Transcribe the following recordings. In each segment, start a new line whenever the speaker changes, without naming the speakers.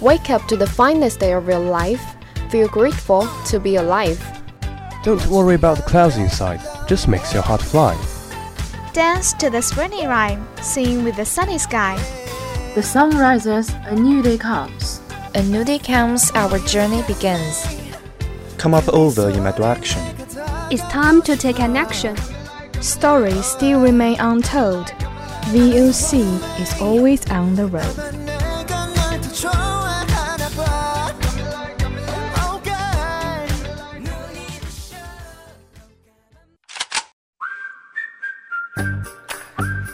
Wake up to the finest day of your life. Feel grateful to be alive.
Don't worry about the clouds inside, just makes your heart fly.
Dance to the springy rhyme, sing with the sunny sky.
The sun rises, a new day comes.
A new day comes, our journey begins.
Come up over in my direction.
It's time to take an action.
Stories still remain untold. VOC is always on the road.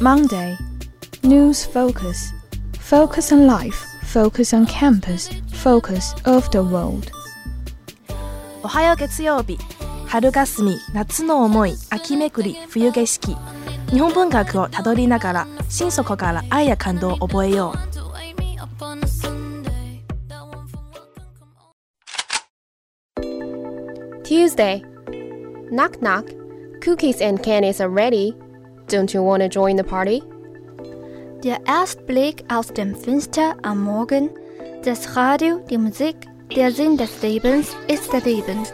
Monday. News focus. Focus on life. Focus on campus. Focus of the world.
おはよう月曜日春霞夏の思い秋めくり冬景色日本文学をたどりながら心底から愛や感動を覚えよう
Tuesday. Knock knock. Cookies and candies are ready. Don't you want to join the party?
Der Erstblick aus dem Fenster am Morgen, das Radio, die Musik, der Sinn des Lebens ist der Leben.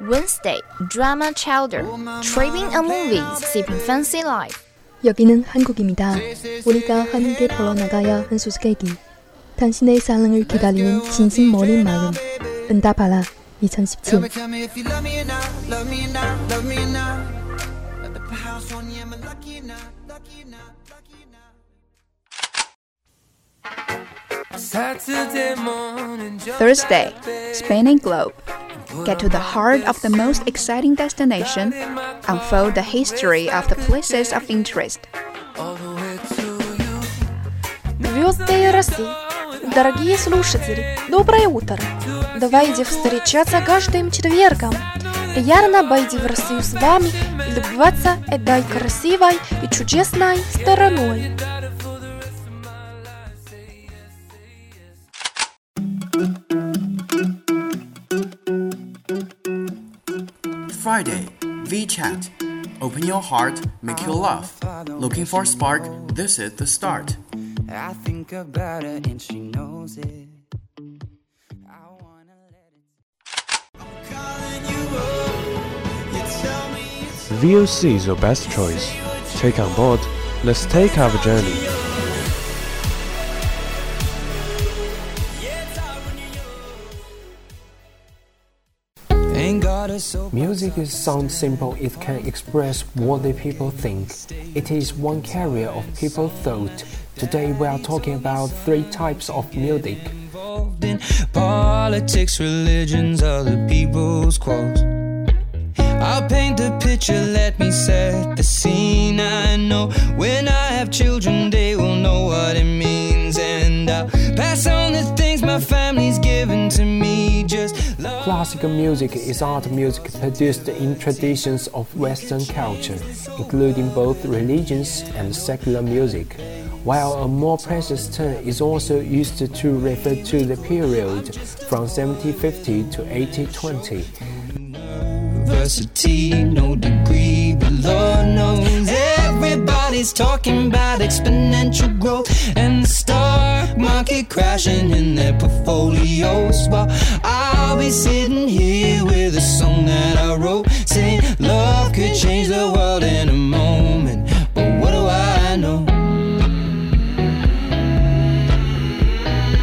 Wednesday, drama chowder. Tripping a movie, sipping fancy life.
여기는 한국입니다. 우리가 함께 벌어나가야 한 소식이기. 당신의 사랑을 기다리는 진심 어린 마음. 응답하라 2017.
Thursday, Spinning Globe. Get to the heart of the most exciting destination, unfold the history of the places of interest.
Дорогие слушатели, доброе утро! Давайте встречаться каждым четвергом. Приятно быть в Россию с вами и любоваться этой красивой и чудесной стороной.
Friday, VChat. Open your heart, make you laugh. Looking for a spark? This is the start.
I think about her and she knows it.
VOC is your best choice. Take on board. Let's take our journey.
Music is sound simple, it can express what the people think. It is one carrier of people's thought. Today we are talking about three types of music.
Politics, religions, other people's quotes. I'll paint the picture, let me set the scene. I know when I have children, they will know what it means. And I'll pass on the
Classical music is art music produced in traditions of Western culture, including both religions and secular music. While a more precise term is also used to refer to the period from 1750 to 1820.
University, no degree, but Lord knows everybody's talking about exponential growth and the stock market crashing in their portfolios. While I'll be sitting here with a song that I wrote, saying love could change the world in a moment. But what do I know?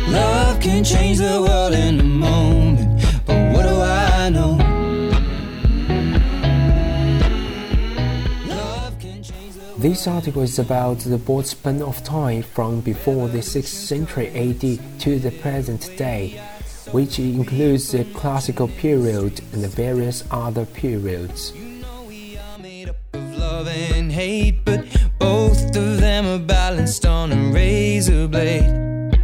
Love can change the world in a moment. But what do I know?
This article is about the broad span of time from before the 6th century AD to the present day. Which includes the classical period and the various other periods.
Love and hate, but both of them are balanced on a razor blade.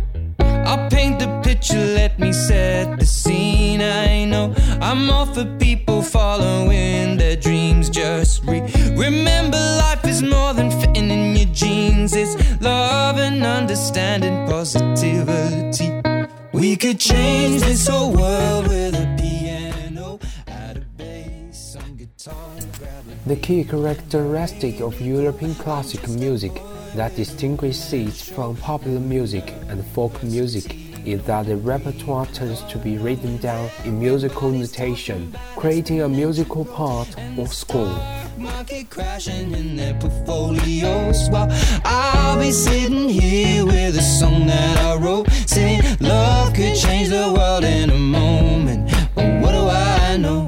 I'll paint the picture, let me set the scene. I know I'm all for people following their dreams. Just re- remember, life is more than fitting in your jeans. It's love and understanding, positivity. We could change this whole world with a piano, add a bass, guitar,
The key characteristic of European classical music that distinguishes it from popular music and folk music is that the repertoire tends to be written down in musical notation, creating a musical part or score.
Market crashing in their portfolios while I'll be sitting here with a song that I wrote saying love could change the world in a moment. But what do I know?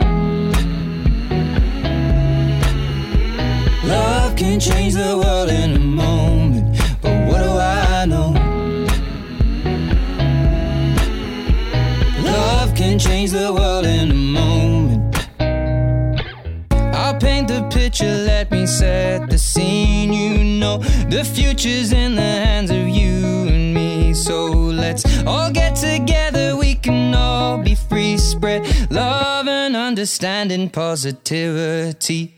Love can change the world in a moment. But what do I know? Love can change the world the future's in the hands of you and me. So let's all get together, we can all be free. Spread love and understanding, positivity.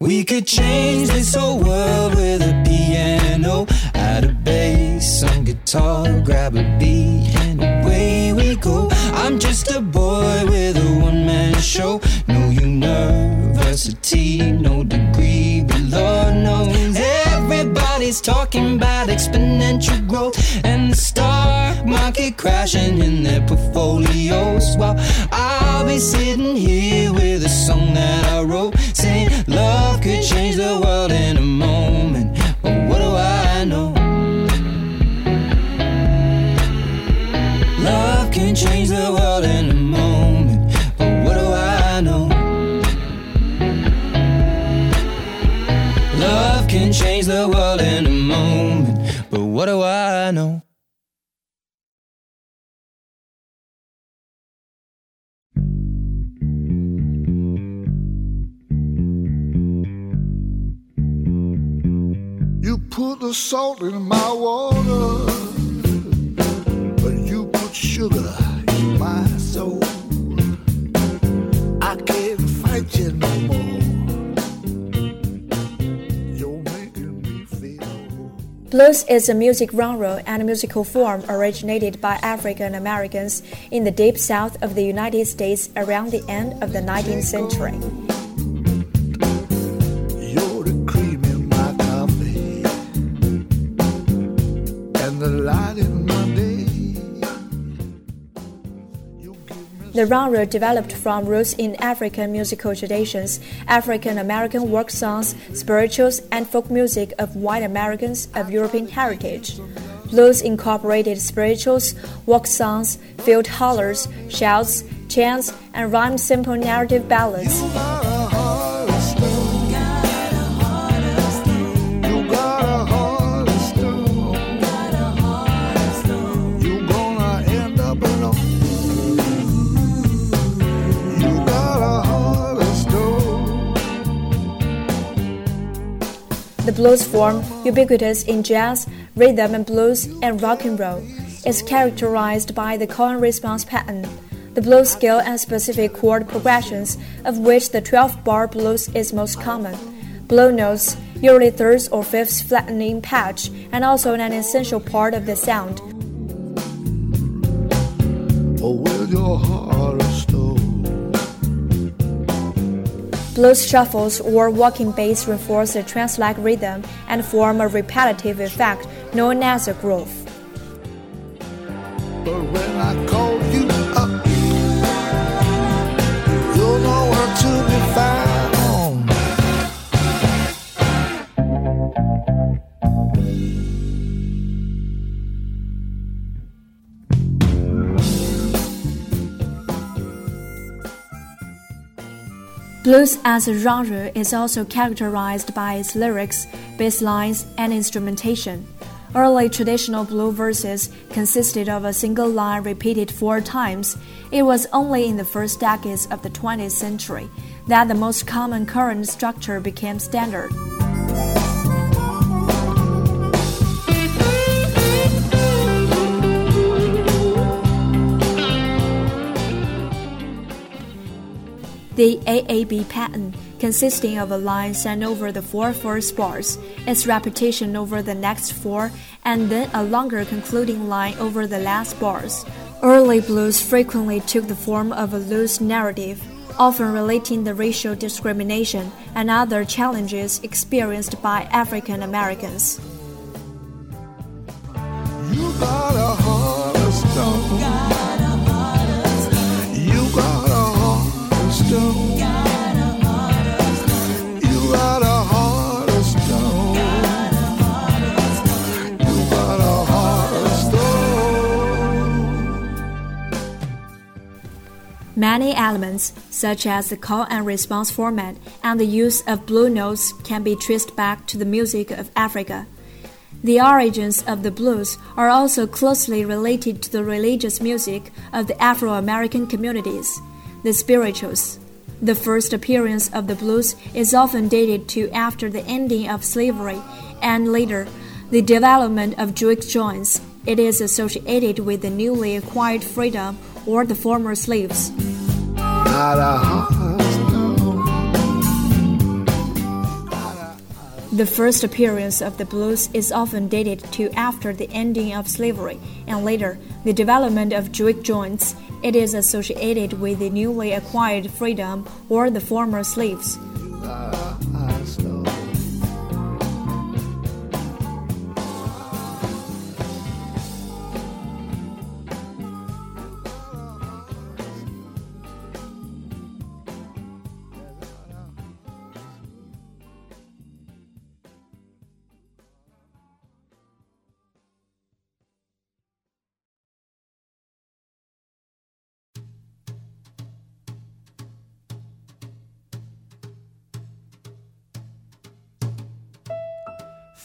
We could change this whole world with a piano, add a bass, some guitar, grab a beat, and away we go. I'm just a boy with a one man show. No university, no degree, but Lord everybody's talking about exponential growth and the stock market crashing in their portfolios. While I'll be sitting here with a song that I wrote the
salt in my water, but you put sugar in my soul. I can't fight you no more.
Blues is a music genre and musical form originated by African Americans in the deep south of the United States around the end of the 19th century.
The
genre developed from roots in African musical traditions, African American work songs, spirituals, and folk music of white Americans of European heritage. Blues incorporated spirituals, walk songs, field hollers, shouts, chants, and rhymed simple narrative ballads. The blues form, ubiquitous in jazz, rhythm and blues, and rock and roll, is characterized by the call and response pattern, the blues scale and specific chord progressions, of which the 12 bar blues is most common. Blue notes, usually thirds or fifths flattening patch, and also an essential part of the sound.
Or
Blues shuffles or walking bass reinforce a trance-like rhythm and form a repetitive effect known as a groove. Blues as a genre is also characterized by its lyrics, bass lines, and instrumentation. Early traditional blue verses consisted of a single line repeated four times. It was only in the first decades of the 20th century that the most common current structure became standard. The AAB pattern, consisting of a line sent over the four first bars, its repetition over the next four, and then a longer concluding line over the last bars. Early blues frequently took the form of a loose narrative, often relating the racial discrimination and other challenges experienced by African Americans. Many elements, such as the call and response format and the use of blue notes, can be traced back to the music of Africa. The origins of the blues are also closely related to the religious music of the Afro American communities, the spirituals. The first appearance of the blues is often dated to after the ending of slavery and later the development of juke joints. It is associated with the newly acquired freedom or the former slaves. The first appearance of the blues is often dated to after the ending of slavery and later the development of juke joints. It is associated with the newly acquired freedom or the former slaves.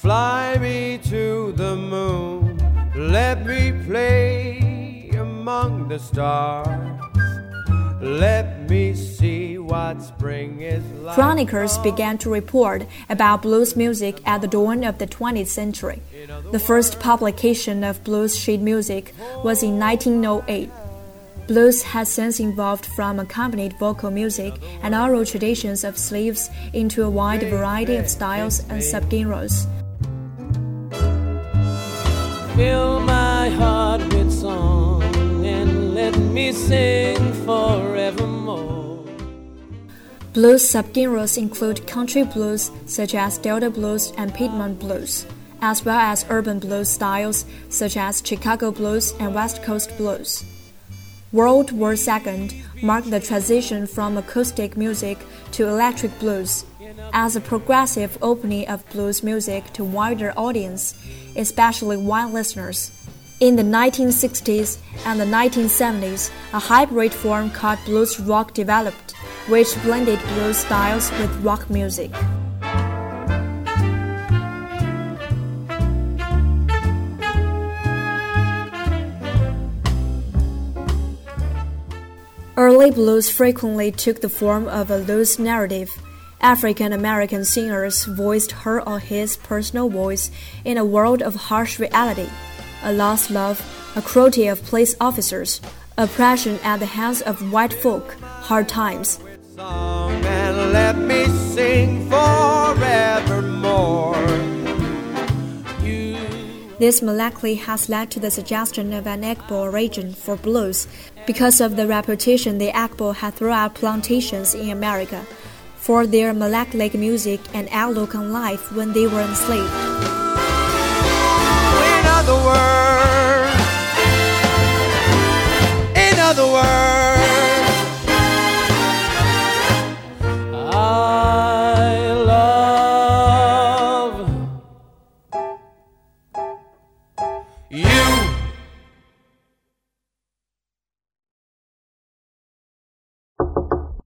Fly me to the moon, let me play among the stars. Let me see what spring is like.
Chroniclers began to report about blues music at the dawn of the 20th century. The first publication of blues sheet music was in 1908. Blues has since evolved from accompanied vocal music and oral traditions of slaves into a wide variety of styles and subgenres.
Fill my heart with song and let me sing forevermore.
Blues subgenres include country blues, such as Delta blues and Piedmont blues, as well as urban blues styles, such as Chicago blues and West Coast blues. World War II marked the transition from acoustic music to electric blues as a progressive opening of blues music to wider audience, especially white listeners. In the 1960s and the 1970s, a hybrid form called blues rock developed, which blended blues styles with rock music. Early blues frequently took the form of a loose narrative. African American singers voiced her or his personal voice in a world of harsh reality a lost love, a cruelty of police officers, oppression at the hands of white folk, hard times.
Song and let me sing forevermore.
This molecule has led to the suggestion of an Igbo origin for blues because of the reputation the Igbo had throughout plantations in America for their melancholic music and outlook on life when they were enslaved.
In other words, in other words, I love you.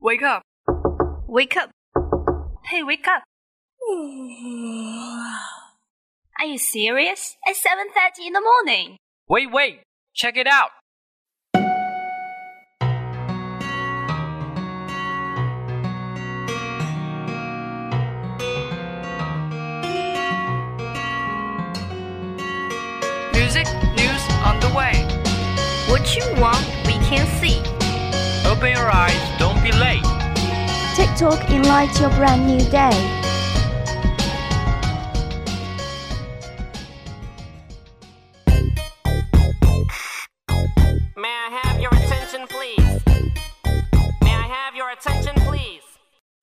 Wake up. Wake up. Hey, wake up.
Are you serious? At 7:30 in the morning?
Wait, wait. Check it out.
Music news on the way.
What you want, we can see.
Open your eyes, don't be late.
TikTok enlighten your brand new day.
May I have your attention, please? May I have your attention, please?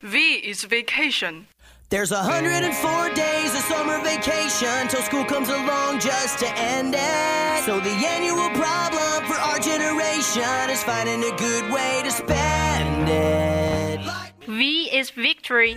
V is vacation.
There's 104 days of summer vacation till school comes along just to end it. So the annual problem for our generation is finding a good way to spend it.
V is victory.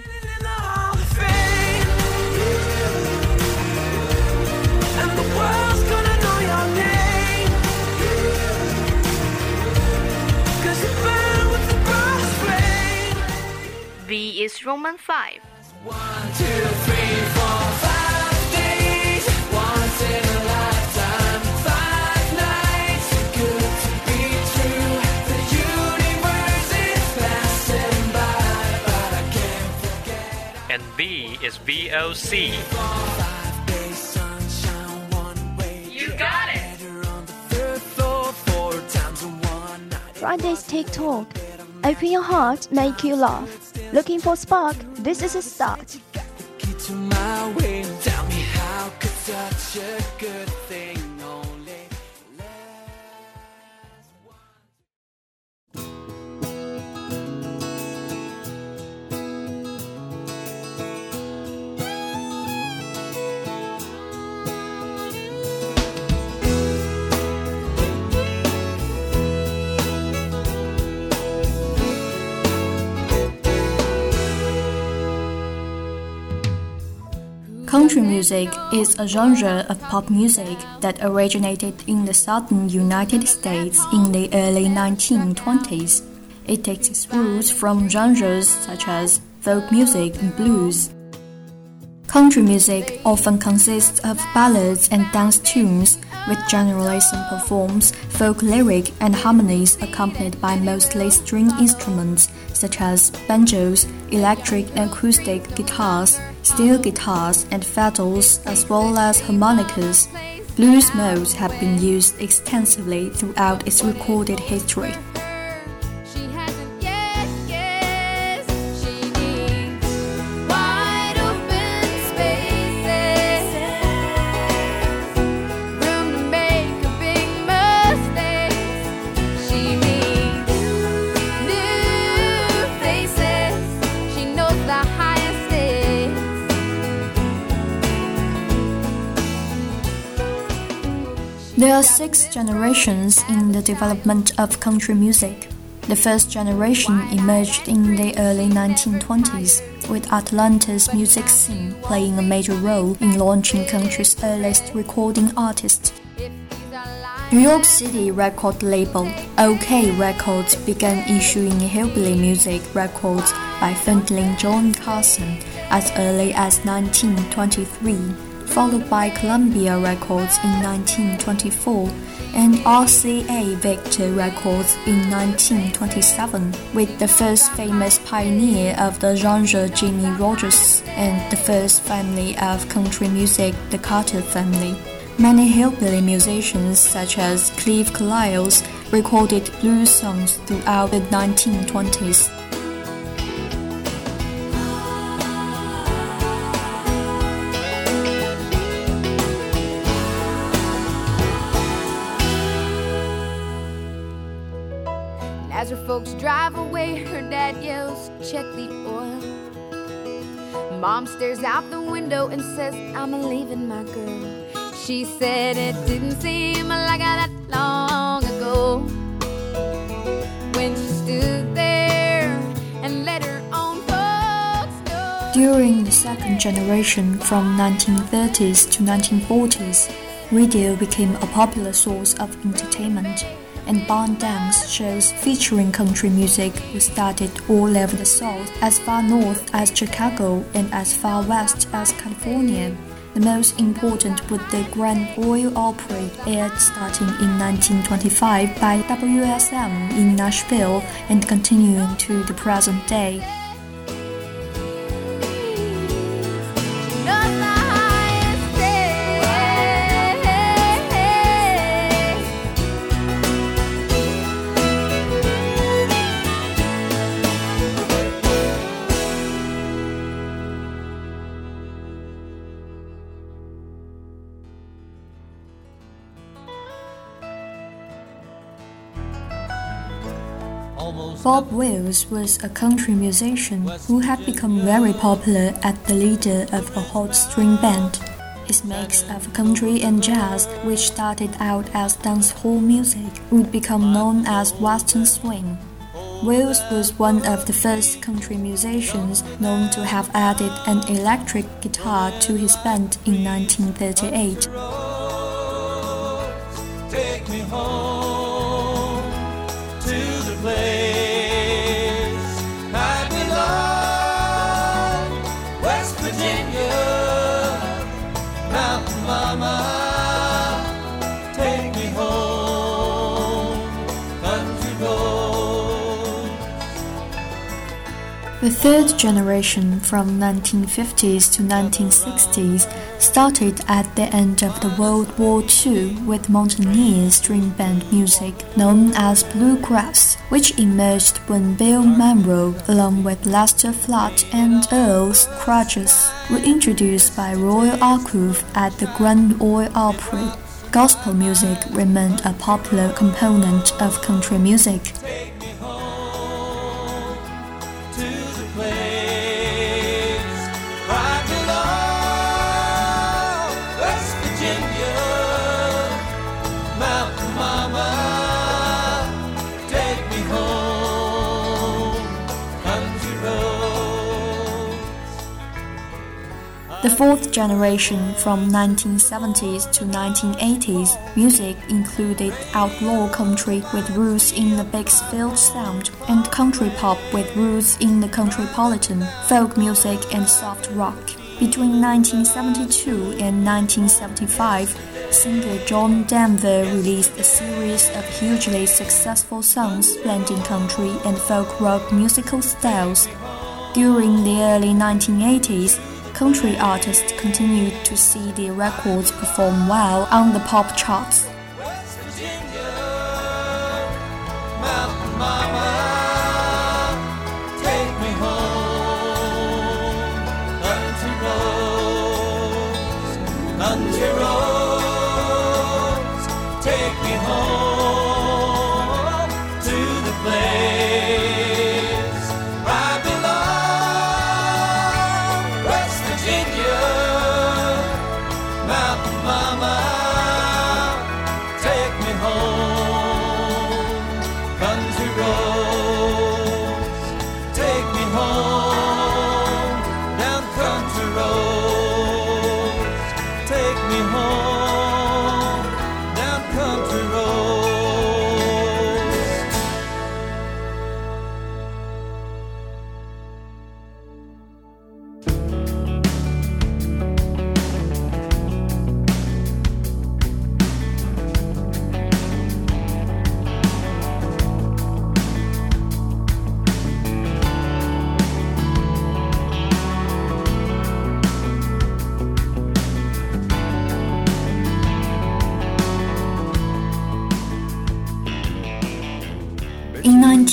V is Roman 5.
One, two,
V is VOC.
Five days, sunshine.
You got it.
Third floor, four times in one night.
Friday's TikTok. Open your heart, make you laugh. Looking for spark? This is a start.
Country music is a genre of pop music that originated in the southern United States in the early 1920s. It takes its roots from genres such as folk music and blues. Country music often consists of ballads and dance tunes, with generally simple forms, folk lyric, and harmonies accompanied by mostly string instruments such as banjos, electric and acoustic guitars, steel guitars, and fiddles, as well as harmonicas. Blues modes have been used extensively throughout its recorded history. Are six generations in the development of country music. The first generation emerged in the early 1920s, with Atlanta's music scene playing a major role in launching country's earliest recording artist. New York City record label OKeh Records began issuing hillbilly music records by frontman John Carson as early as 1923 followed by Columbia Records in 1924 and RCA Victor Records in 1927, with the first famous pioneer of the genre Jimmie Rodgers and the first family of country music, the Carter family. Many hillbilly musicians, such as Cliff Carlisle, recorded blues songs throughout the 1920s.
Stares out the window and says, I'm leaving my girl. She said it didn't seem like that long ago when she stood there and let her own folks know.
During the second generation from 1930s to 1940s, radio became a popular source of entertainment, and barn dance shows featuring country music were started all over the South, as far north as Chicago and as far west as California. The most important was the Grand Ole Opry, aired starting in 1925 by WSM in Nashville and continuing to the present day. Bob Wills was a country musician who had become very popular as the leader of a hot string band. His mix of country and jazz, which started out as dancehall music, would become known as Western swing. Wills was one of the first country musicians known to have added an electric guitar to his band in 1938.
Mountain
The third generation from 1950s to 1960s started at the end of the World War II with mountaineer string band music known as bluegrass, which emerged when Bill Monroe, along with Lester Flatt and Earl Scruggs, were introduced by Roy Acuff at the Grand Ole Opry. Gospel music remained a popular component of country music.
The
fourth generation from 1970s to 1980s, music included outlaw country with roots in the Bakersfield sound and country pop with roots in the countrypolitan, folk music and soft rock. Between 1972 and 1975, singer John Denver released a series of hugely successful songs blending country and folk rock musical styles. During the early 1980s, country artists continued to see their records perform well on the pop charts.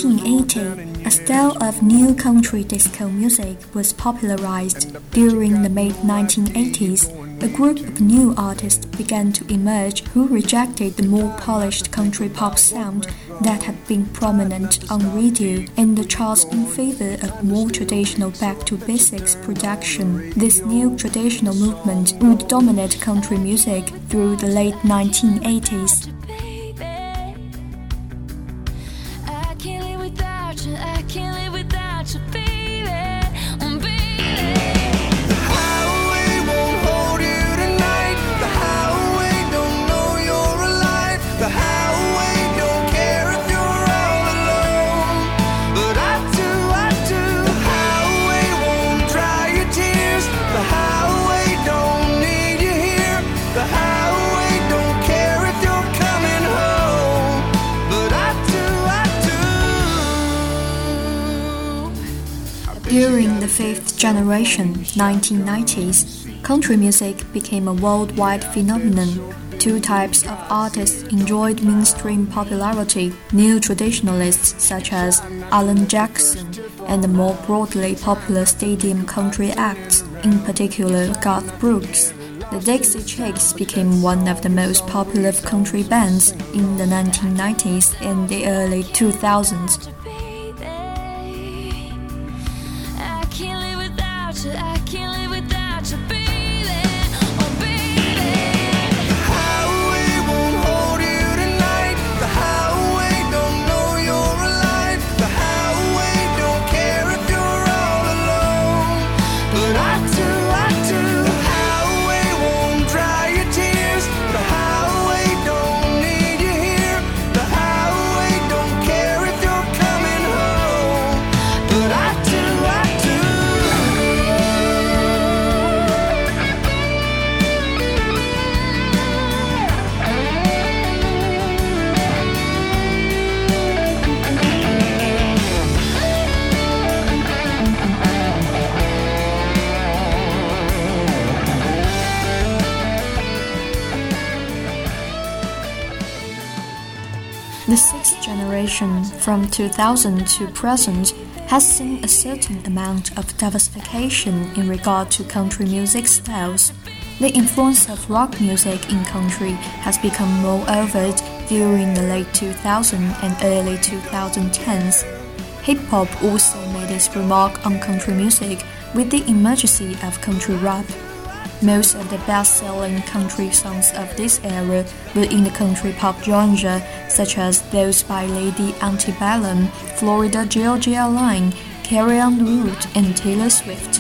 1980, a style of new country disco music was popularized. During the mid 1980s, a group of new artists began to emerge who rejected the more polished country pop sound that had been prominent on radio and the charts in favor of more traditional back to basics production. This new traditional movement would dominate country music through the late 1980s. Generation, 1990s, country music became a worldwide phenomenon. Two types of artists enjoyed mainstream popularity new traditionalists such as Alan Jackson, and the more broadly popular stadium country acts, in particular Garth Brooks. The Dixie Chicks became one of the most popular country bands in the 1990s and the early 2000s.
I can't live
The
sixth generation, from 2000 to present, has seen a certain amount of diversification in regard to country music styles. The influence of rock music in country has become more overt during the late 2000s and early 2010s. Hip hop also made its remark on country music with the emergence of country rap. Most of the best selling country songs of this era were in the country pop genre, such as those by Lady Antebellum, Florida Georgia Line, Carrie Road, and Taylor Swift.